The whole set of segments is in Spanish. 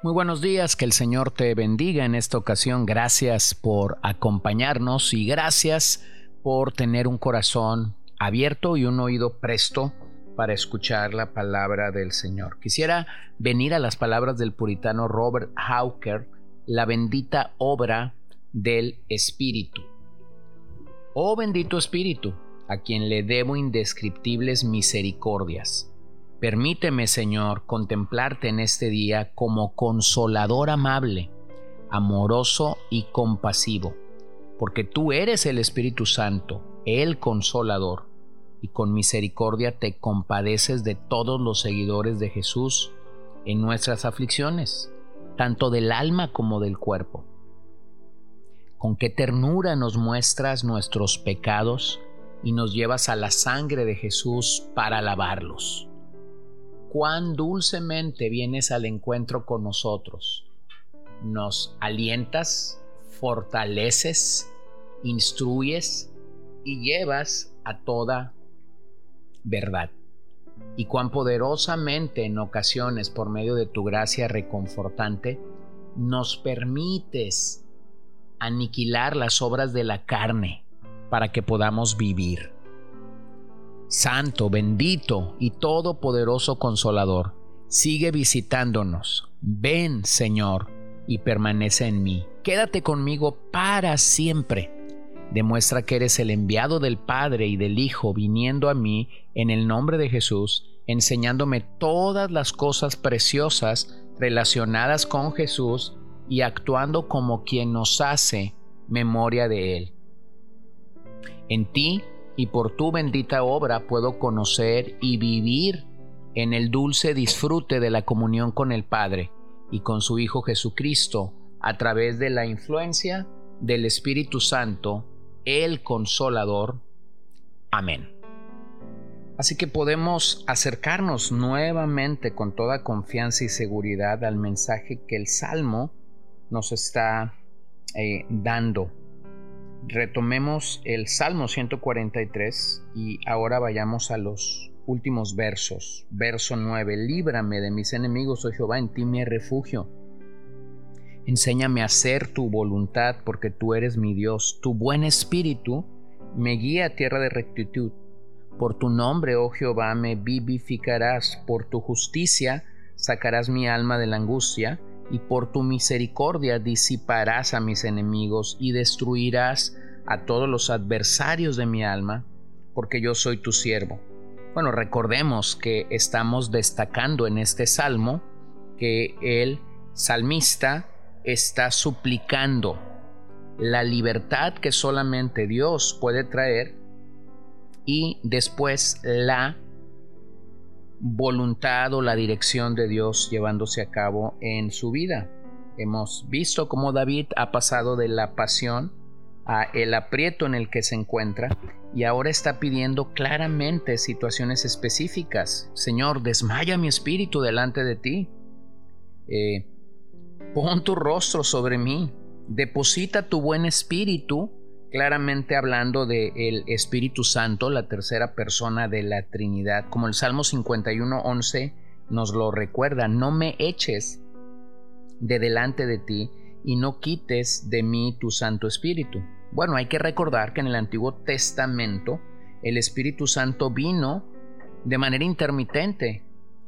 Muy buenos días, que el Señor te bendiga en esta ocasión. Gracias por acompañarnos y gracias por tener un corazón abierto y un oído presto para escuchar la palabra del Señor. Quisiera venir a las palabras del puritano Robert Hawker, la bendita obra del Espíritu. Oh bendito Espíritu, a quien le debo indescriptibles misericordias Permíteme, Señor, contemplarte en este día como consolador amable, amoroso y compasivo, porque tú eres el Espíritu Santo, el consolador, y con misericordia te compadeces de todos los seguidores de Jesús en nuestras aflicciones, tanto del alma como del cuerpo. Con qué ternura nos muestras nuestros pecados y nos llevas a la sangre de Jesús para lavarlos cuán dulcemente vienes al encuentro con nosotros. Nos alientas, fortaleces, instruyes y llevas a toda verdad. Y cuán poderosamente en ocasiones, por medio de tu gracia reconfortante, nos permites aniquilar las obras de la carne para que podamos vivir. Santo, bendito y todopoderoso Consolador, sigue visitándonos. Ven, Señor, y permanece en mí. Quédate conmigo para siempre. Demuestra que eres el enviado del Padre y del Hijo viniendo a mí en el nombre de Jesús, enseñándome todas las cosas preciosas relacionadas con Jesús y actuando como quien nos hace memoria de Él. En ti y por tu bendita obra puedo conocer y vivir en el dulce disfrute de la comunión con el Padre y con su Hijo Jesucristo a través de la influencia del Espíritu Santo, el Consolador. Amén. Así que podemos acercarnos nuevamente con toda confianza y seguridad al mensaje que el Salmo nos está eh, dando retomemos el Salmo 143 y ahora vayamos a los últimos versos. Verso 9. Líbrame de mis enemigos, oh Jehová, en ti mi refugio. Enséñame a hacer tu voluntad, porque tú eres mi Dios. Tu buen espíritu me guía a tierra de rectitud. Por tu nombre, oh Jehová, me vivificarás. Por tu justicia sacarás mi alma de la angustia y por tu misericordia disiparás a mis enemigos y destruirás a todos los adversarios de mi alma, porque yo soy tu siervo. Bueno, recordemos que estamos destacando en este salmo que el salmista está suplicando la libertad que solamente Dios puede traer y después la voluntad o la dirección de Dios llevándose a cabo en su vida. Hemos visto cómo David ha pasado de la pasión a el aprieto en el que se encuentra y ahora está pidiendo claramente situaciones específicas. Señor, desmaya mi espíritu delante de ti. Eh, pon tu rostro sobre mí. Deposita tu buen espíritu claramente hablando del el Espíritu Santo, la tercera persona de la Trinidad, como el Salmo 51.11 nos lo recuerda, no me eches de delante de ti y no quites de mí tu Santo Espíritu. Bueno, hay que recordar que en el Antiguo Testamento el Espíritu Santo vino de manera intermitente,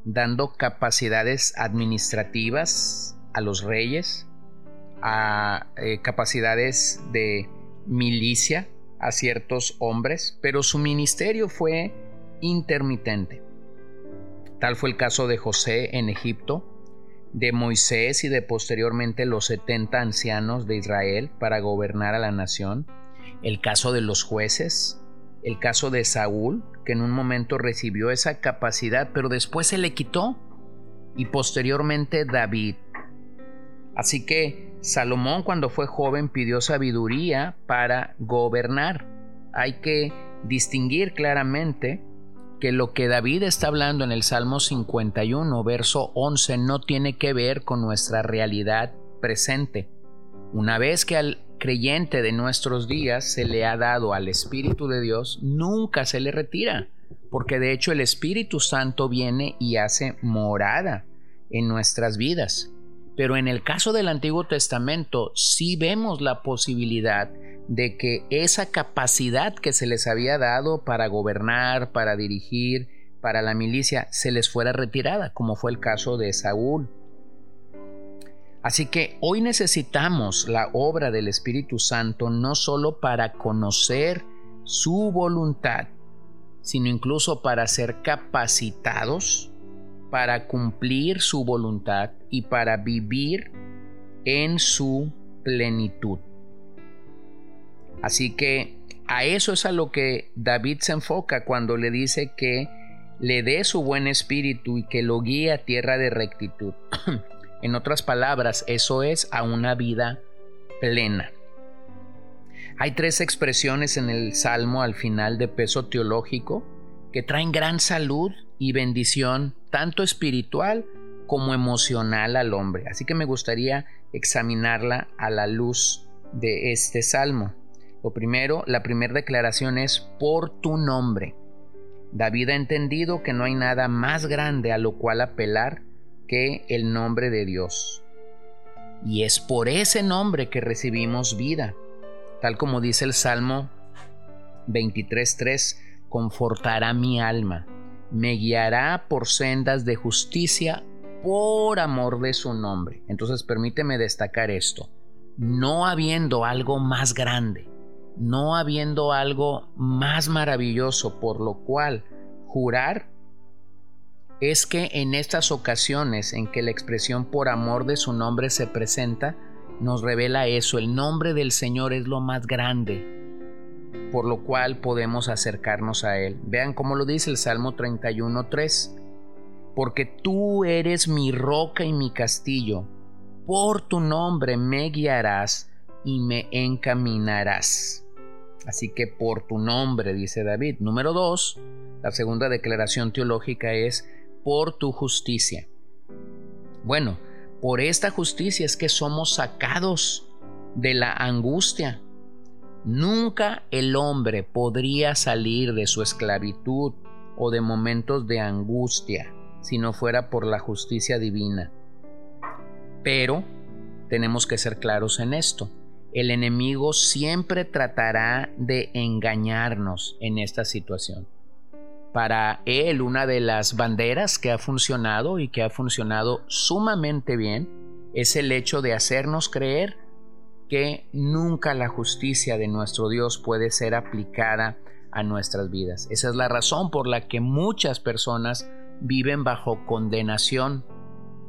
dando capacidades administrativas a los reyes, a eh, capacidades de milicia a ciertos hombres, pero su ministerio fue intermitente. Tal fue el caso de José en Egipto, de Moisés y de posteriormente los 70 ancianos de Israel para gobernar a la nación, el caso de los jueces, el caso de Saúl, que en un momento recibió esa capacidad, pero después se le quitó, y posteriormente David. Así que Salomón cuando fue joven pidió sabiduría para gobernar. Hay que distinguir claramente que lo que David está hablando en el Salmo 51, verso 11, no tiene que ver con nuestra realidad presente. Una vez que al creyente de nuestros días se le ha dado al Espíritu de Dios, nunca se le retira, porque de hecho el Espíritu Santo viene y hace morada en nuestras vidas. Pero en el caso del Antiguo Testamento sí vemos la posibilidad de que esa capacidad que se les había dado para gobernar, para dirigir, para la milicia, se les fuera retirada, como fue el caso de Saúl. Así que hoy necesitamos la obra del Espíritu Santo no solo para conocer su voluntad, sino incluso para ser capacitados para cumplir su voluntad y para vivir en su plenitud. Así que a eso es a lo que David se enfoca cuando le dice que le dé su buen espíritu y que lo guíe a tierra de rectitud. en otras palabras, eso es a una vida plena. Hay tres expresiones en el Salmo al final de peso teológico que traen gran salud y bendición, tanto espiritual como emocional al hombre. Así que me gustaría examinarla a la luz de este salmo. Lo primero, la primera declaración es por tu nombre. David ha entendido que no hay nada más grande a lo cual apelar que el nombre de Dios. Y es por ese nombre que recibimos vida, tal como dice el Salmo 23.3, confortará mi alma, me guiará por sendas de justicia por amor de su nombre. Entonces permíteme destacar esto, no habiendo algo más grande, no habiendo algo más maravilloso por lo cual jurar, es que en estas ocasiones en que la expresión por amor de su nombre se presenta, nos revela eso, el nombre del Señor es lo más grande, por lo cual podemos acercarnos a Él. Vean cómo lo dice el Salmo 31.3, porque tú eres mi roca y mi castillo, por tu nombre me guiarás y me encaminarás. Así que por tu nombre, dice David. Número dos, la segunda declaración teológica es por tu justicia. Bueno, por esta justicia es que somos sacados de la angustia. Nunca el hombre podría salir de su esclavitud o de momentos de angustia si no fuera por la justicia divina. Pero tenemos que ser claros en esto el enemigo siempre tratará de engañarnos en esta situación. Para él, una de las banderas que ha funcionado y que ha funcionado sumamente bien es el hecho de hacernos creer que nunca la justicia de nuestro Dios puede ser aplicada a nuestras vidas. Esa es la razón por la que muchas personas viven bajo condenación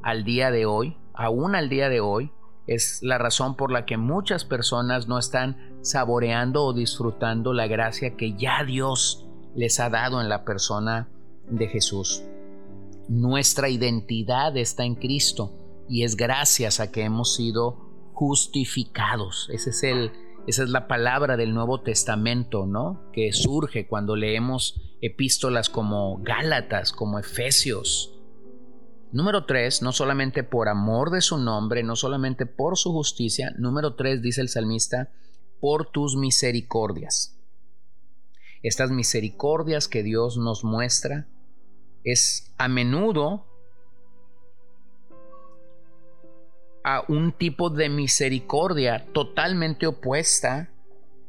al día de hoy, aún al día de hoy, es la razón por la que muchas personas no están saboreando o disfrutando la gracia que ya Dios les ha dado en la persona de Jesús. Nuestra identidad está en Cristo y es gracias a que hemos sido justificados. Es el, esa es la palabra del Nuevo Testamento, ¿no? Que surge cuando leemos epístolas como Gálatas, como Efesios, Número tres, no solamente por amor de su nombre, no solamente por su justicia. Número tres, dice el salmista, por tus misericordias. Estas misericordias que Dios nos muestra es a menudo a un tipo de misericordia totalmente opuesta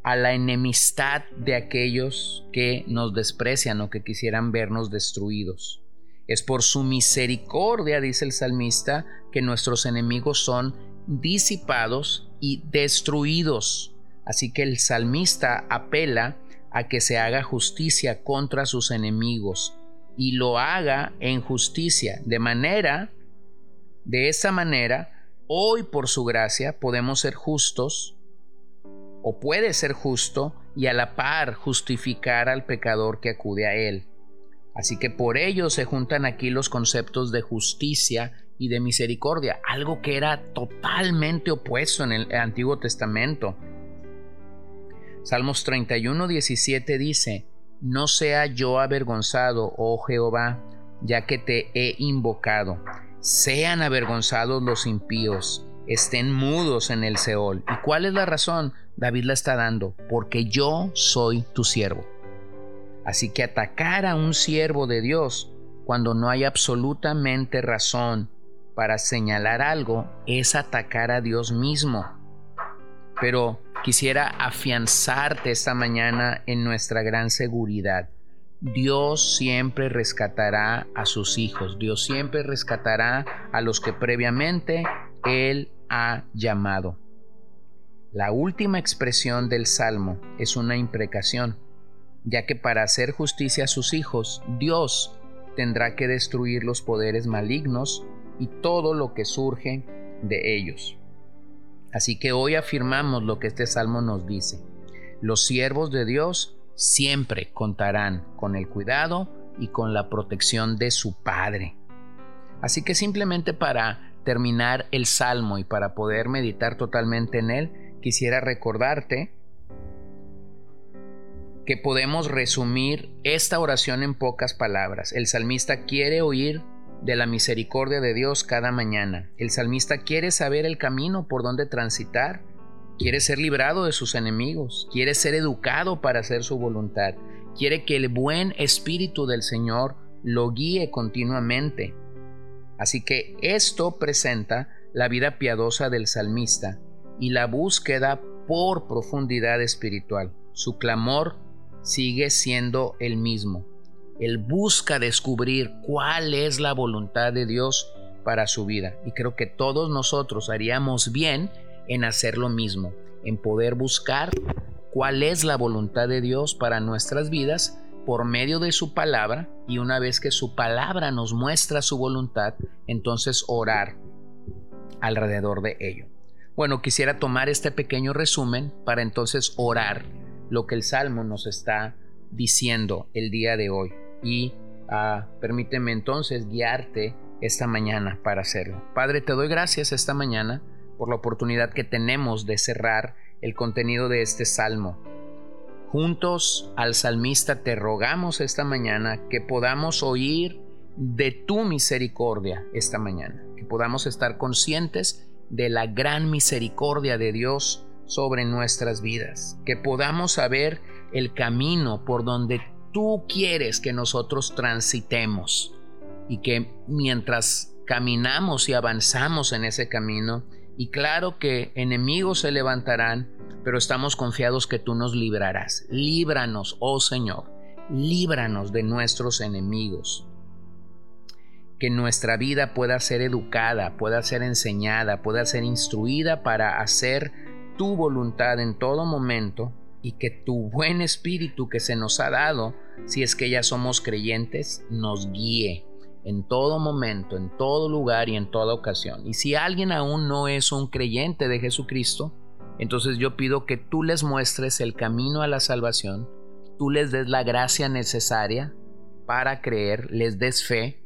a la enemistad de aquellos que nos desprecian o que quisieran vernos destruidos. Es por su misericordia, dice el salmista, que nuestros enemigos son disipados y destruidos. Así que el salmista apela a que se haga justicia contra sus enemigos y lo haga en justicia, de manera, de esa manera, hoy por su gracia podemos ser justos, o puede ser justo, y a la par justificar al pecador que acude a él. Así que por ello se juntan aquí los conceptos de justicia y de misericordia, algo que era totalmente opuesto en el Antiguo Testamento. Salmos 31, 17 dice, No sea yo avergonzado, oh Jehová, ya que te he invocado. Sean avergonzados los impíos, estén mudos en el Seol. ¿Y cuál es la razón? David la está dando, porque yo soy tu siervo. Así que atacar a un siervo de Dios cuando no hay absolutamente razón para señalar algo es atacar a Dios mismo. Pero quisiera afianzarte esta mañana en nuestra gran seguridad. Dios siempre rescatará a sus hijos, Dios siempre rescatará a los que previamente Él ha llamado. La última expresión del Salmo es una imprecación, ya que para hacer justicia a sus hijos, Dios tendrá que destruir los poderes malignos y todo lo que surge de ellos. Así que hoy afirmamos lo que este salmo nos dice. Los siervos de Dios siempre contarán con el cuidado y con la protección de su Padre. Así que simplemente para terminar el salmo y para poder meditar totalmente en él, quisiera recordarte que podemos resumir esta oración en pocas palabras. El salmista quiere oír de la misericordia de Dios cada mañana. El salmista quiere saber el camino por donde transitar, quiere ser librado de sus enemigos, quiere ser educado para hacer su voluntad, quiere que el buen espíritu del Señor lo guíe continuamente. Así que esto presenta la vida piadosa del salmista y la búsqueda por profundidad espiritual. Su clamor sigue siendo el mismo. Él busca descubrir cuál es la voluntad de Dios para su vida. Y creo que todos nosotros haríamos bien en hacer lo mismo, en poder buscar cuál es la voluntad de Dios para nuestras vidas por medio de su palabra y una vez que su palabra nos muestra su voluntad, entonces orar alrededor de ello. Bueno, quisiera tomar este pequeño resumen para entonces orar lo que el Salmo nos está diciendo el día de hoy. Y ah, permíteme entonces guiarte esta mañana para hacerlo. Padre, te doy gracias esta mañana por la oportunidad que tenemos de cerrar el contenido de este salmo. Juntos al salmista te rogamos esta mañana que podamos oír de tu misericordia esta mañana, que podamos estar conscientes de la gran misericordia de Dios sobre nuestras vidas, que podamos saber el camino por donde tú quieres que nosotros transitemos y que mientras caminamos y avanzamos en ese camino, y claro que enemigos se levantarán, pero estamos confiados que tú nos librarás. Líbranos, oh Señor, líbranos de nuestros enemigos. Que nuestra vida pueda ser educada, pueda ser enseñada, pueda ser instruida para hacer tu voluntad en todo momento y que tu buen espíritu que se nos ha dado, si es que ya somos creyentes, nos guíe en todo momento, en todo lugar y en toda ocasión. Y si alguien aún no es un creyente de Jesucristo, entonces yo pido que tú les muestres el camino a la salvación, tú les des la gracia necesaria para creer, les des fe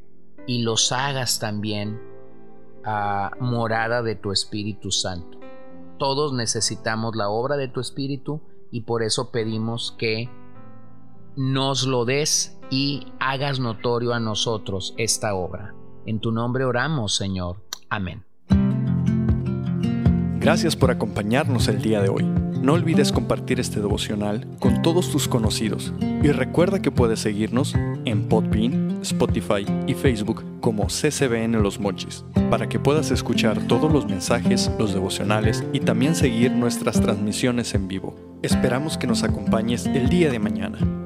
y los hagas también morada de tu Espíritu Santo. Todos necesitamos la obra de tu Espíritu y por eso pedimos que nos lo des y hagas notorio a nosotros esta obra. En tu nombre oramos, Señor. Amén. Gracias por acompañarnos el día de hoy. No olvides compartir este devocional con todos tus conocidos y recuerda que puedes seguirnos en Podbean, Spotify y Facebook como CCBN Los Mochis para que puedas escuchar todos los mensajes, los devocionales y también seguir nuestras transmisiones en vivo. Esperamos que nos acompañes el día de mañana.